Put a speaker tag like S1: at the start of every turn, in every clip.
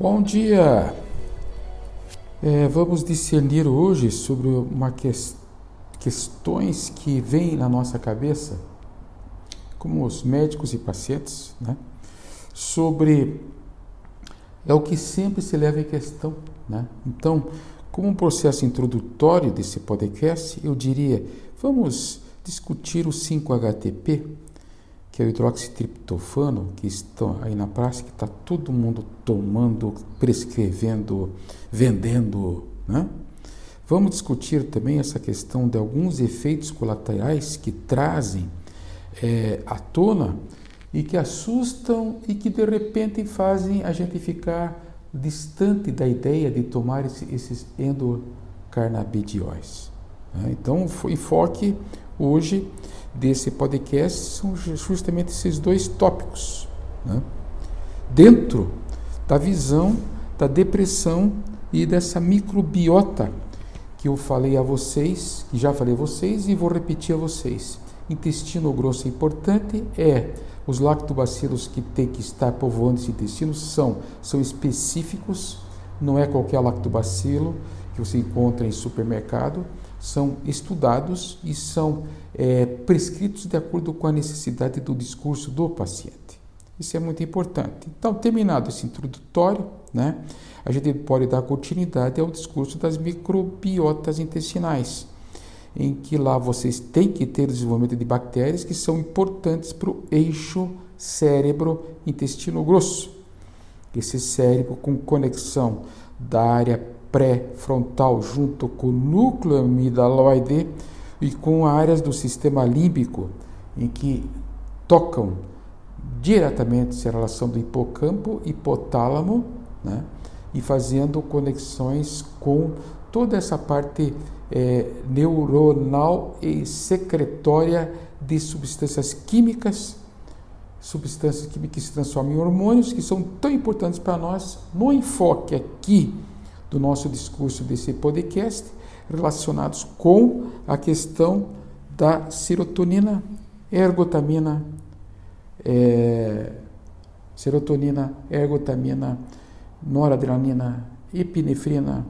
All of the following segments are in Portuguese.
S1: Bom dia! É, vamos discernir hoje sobre uma que, questões que vêm na nossa cabeça, como os médicos e pacientes, né? sobre é o que sempre se leva em questão, né? Então, como um processo introdutório desse podcast, eu diria, vamos discutir o 5-HTP, que é o hidroxitriptofano, que estão aí na que está todo mundo tomando, prescrevendo, vendendo, né? Vamos discutir também essa questão de alguns efeitos colaterais que trazem é, à tona e que assustam e que de repente fazem a gente ficar distante da ideia de tomar esses endocarnabidióis. Né? Então, o enfoque hoje desse podcast são justamente esses dois tópicos. Né? Dentro da visão da depressão e dessa microbiota que eu falei a vocês, que já falei a vocês e vou repetir a vocês. Intestino grosso é importante, é os lactobacilos que tem que estar povoando esse intestino são, são específicos, não é qualquer lactobacilo que você encontra em supermercado, são estudados e são é, prescritos de acordo com a necessidade do discurso do paciente. Isso é muito importante. Então, terminado esse introdutório, né, a gente pode dar continuidade ao discurso das microbiotas intestinais, em que lá vocês têm que ter o desenvolvimento de bactérias que são importantes para o eixo cérebro-intestino grosso. Esse cérebro com conexão da área pré-frontal junto com o núcleo amidaloide e com áreas do sistema límbico em que tocam diretamente a relação do hipocampo, hipotálamo, né? e fazendo conexões com toda essa parte é, neuronal e secretória de substâncias químicas, substâncias químicas que se transformam em hormônios, que são tão importantes para nós no enfoque aqui do nosso discurso desse podcast, relacionados com a questão da serotonina, ergotamina, é, serotonina, ergotamina, noradrenalina, epinefrina,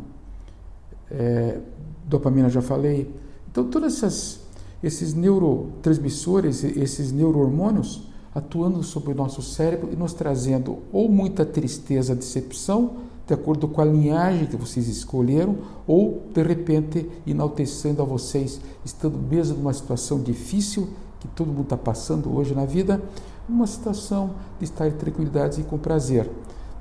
S1: é, dopamina já falei. Então, todos essas, esses neurotransmissores, esses neurohormônios, atuando sobre o nosso cérebro e nos trazendo ou muita tristeza, decepção, de acordo com a linhagem que vocês escolheram, ou de repente enaltecendo a vocês, estando mesmo numa situação difícil que todo mundo está passando hoje na vida, uma situação de estar em tranquilidade e com prazer.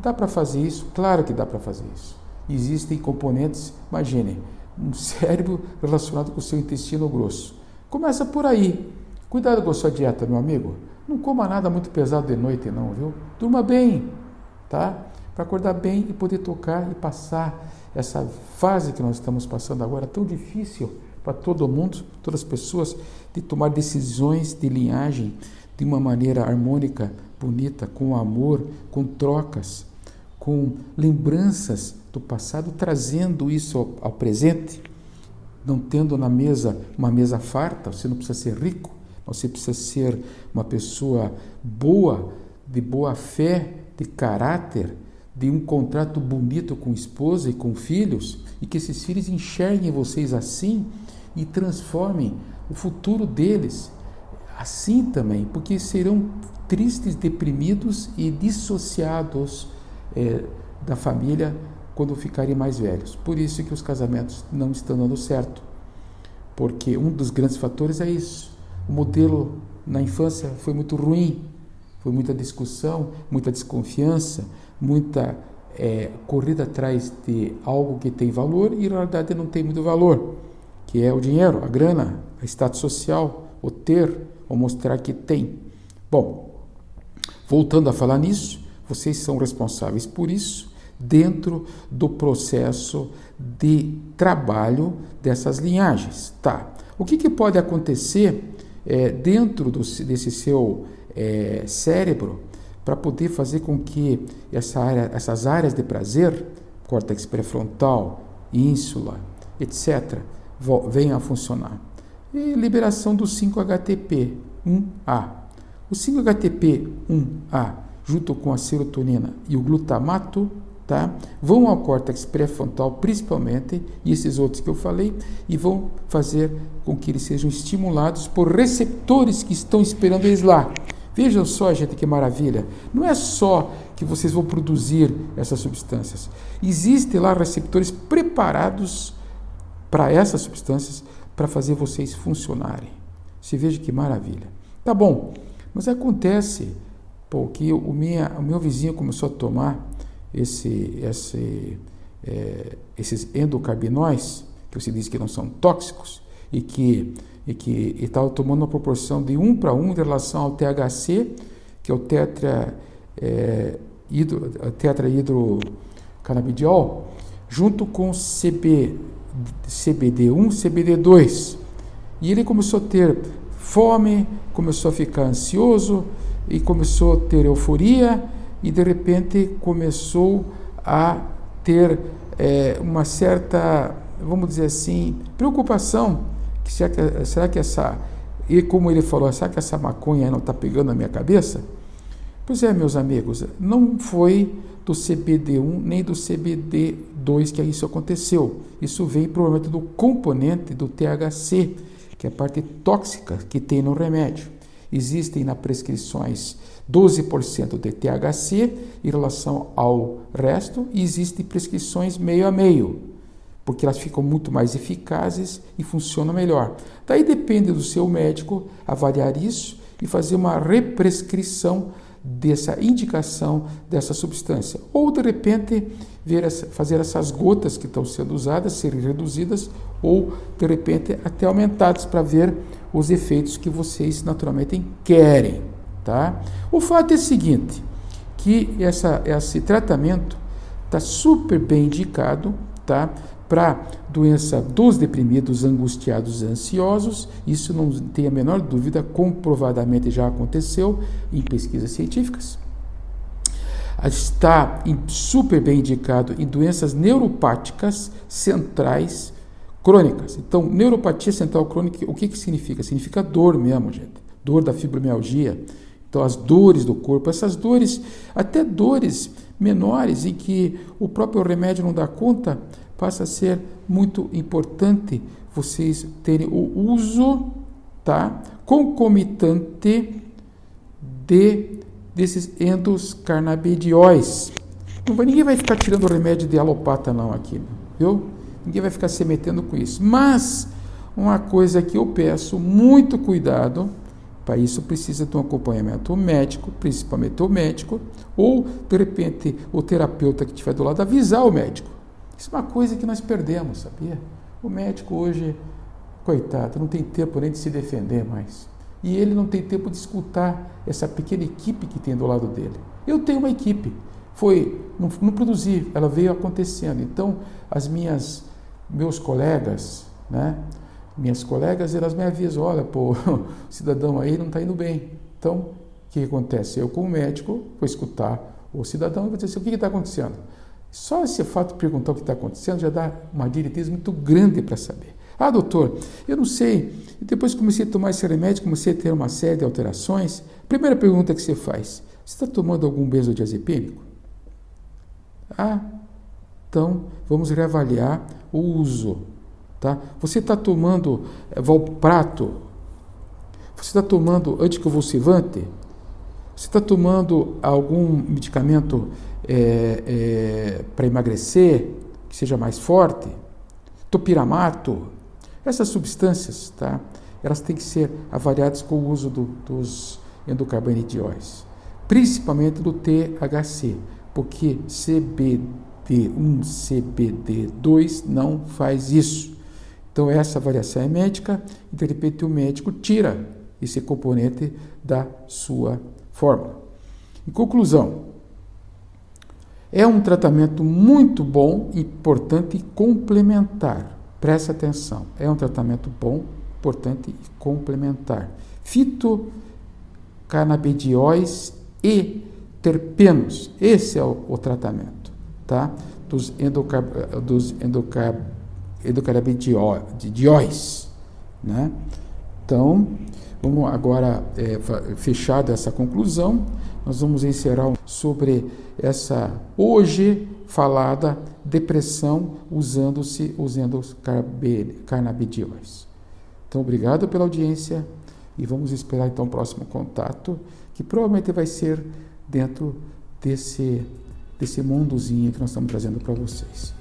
S1: Dá para fazer isso? Claro que dá para fazer isso. Existem componentes, imaginem, um cérebro relacionado com o seu intestino grosso. Começa por aí. Cuidado com a sua dieta, meu amigo. Não coma nada muito pesado de noite, não, viu? Durma bem, tá? Para acordar bem e poder tocar e passar essa fase que nós estamos passando agora, tão difícil para todo mundo, todas as pessoas, de tomar decisões de linhagem de uma maneira harmônica, bonita, com amor, com trocas, com lembranças do passado, trazendo isso ao, ao presente, não tendo na mesa uma mesa farta, você não precisa ser rico, você precisa ser uma pessoa boa, de boa fé, de caráter, de um contrato bonito com esposa e com filhos, e que esses filhos enxerguem vocês assim e transformem o futuro deles assim também, porque serão tristes, deprimidos e dissociados é, da família quando ficarem mais velhos. Por isso que os casamentos não estão dando certo, porque um dos grandes fatores é isso. O modelo na infância foi muito ruim, foi muita discussão, muita desconfiança, muita é, corrida atrás de algo que tem valor e na verdade não tem muito valor, que é o dinheiro, a grana, o status social, o ter, ou mostrar que tem. Bom, voltando a falar nisso, vocês são responsáveis por isso dentro do processo de trabalho dessas linhagens. Tá? O que, que pode acontecer é, dentro do, desse seu é, cérebro para poder fazer com que essa área, essas áreas de prazer, córtex pré-frontal, ínsula, etc., venham a funcionar. E liberação do 5-HTP1A. O 5-HTP1A, junto com a serotonina e o glutamato, tá? vão ao córtex pré-frontal principalmente, e esses outros que eu falei, e vão fazer com que eles sejam estimulados por receptores que estão esperando eles lá. Vejam só, gente, que maravilha. Não é só que vocês vão produzir essas substâncias. Existem lá receptores preparados para essas substâncias para fazer vocês funcionarem. Você veja que maravilha. Tá bom, mas acontece pô, que o, minha, o meu vizinho começou a tomar esse, esse, é, esses endocarbinóis, que você diz que não são tóxicos, e que e que estava tomando uma proporção de 1 para 1 em relação ao THC, que é o tetra, é, hidro, junto com CB, CBD1, CBD2. E ele começou a ter fome, começou a ficar ansioso e começou a ter euforia e de repente começou a ter é, uma certa, vamos dizer assim, preocupação será que, será que essa. E como ele falou, será que essa maconha não está pegando na minha cabeça? Pois é, meus amigos, não foi do CBD1 nem do CBD2 que isso aconteceu. Isso vem provavelmente do componente do THC, que é a parte tóxica que tem no remédio. Existem na prescrições 12% de THC em relação ao resto e existem prescrições meio a meio porque elas ficam muito mais eficazes e funcionam melhor. Daí depende do seu médico avaliar isso e fazer uma represcrição dessa indicação dessa substância. Ou de repente ver fazer essas gotas que estão sendo usadas serem reduzidas ou de repente até aumentadas para ver os efeitos que vocês naturalmente querem, tá? O fato é o seguinte, que essa, esse tratamento está super bem indicado, tá? Para doença dos deprimidos, angustiados ansiosos. Isso não tem a menor dúvida, comprovadamente já aconteceu em pesquisas científicas. Está super bem indicado em doenças neuropáticas centrais crônicas. Então, neuropatia central crônica, o que, que significa? Significa dor mesmo, gente. Dor da fibromialgia. Então, as dores do corpo, essas dores, até dores menores em que o próprio remédio não dá conta, passa a ser muito importante vocês terem o uso tá, concomitante de desses endoscarnabidióis. Não vai, ninguém vai ficar tirando remédio de alopata não aqui, viu? Ninguém vai ficar se metendo com isso. Mas uma coisa que eu peço muito cuidado, para isso precisa de um acompanhamento médico, principalmente o médico, ou de repente o terapeuta que estiver do lado avisar o médico. Isso é uma coisa que nós perdemos, sabia? O médico hoje, coitado, não tem tempo nem de se defender mais. E ele não tem tempo de escutar essa pequena equipe que tem do lado dele. Eu tenho uma equipe. Foi, não, não produzi, ela veio acontecendo. Então, as minhas, meus colegas, né? Minhas colegas, elas me avisam, olha, pô, o cidadão aí não está indo bem. Então, o que acontece? Eu, como médico, vou escutar o cidadão e vou dizer assim, o que está acontecendo? Só esse fato de perguntar o que está acontecendo já dá uma diretriz muito grande para saber. Ah, doutor, eu não sei. E depois comecei a tomar esse remédio, comecei a ter uma série de alterações. Primeira pergunta que você faz: você está tomando algum benzodiazepínico? Ah, então vamos reavaliar o uso. Tá? Você está tomando é, valprato? Você está tomando anticonvulsivante? Você está tomando algum medicamento é, é, para emagrecer, que seja mais forte, topiramato, essas substâncias, tá? Elas têm que ser avaliadas com o uso do, dos endocarbanidiois, principalmente do THC, porque CBD1, CBD2 não faz isso. Então essa avaliação é médica e de repente o médico tira esse componente da sua fórmula. Em conclusão, é um tratamento muito bom, importante e complementar. Preste atenção. É um tratamento bom, importante e complementar. Fitocanabidióis e terpenos. Esse é o, o tratamento, tá? Dos, endocar, dos endocar, endocarabidiois, né? Então, vamos agora, é, fechada essa conclusão, nós vamos encerrar sobre essa hoje falada depressão usando-se usando os canabidióis. Então, obrigado pela audiência e vamos esperar então o próximo contato, que provavelmente vai ser dentro desse desse mundozinho que nós estamos trazendo para vocês.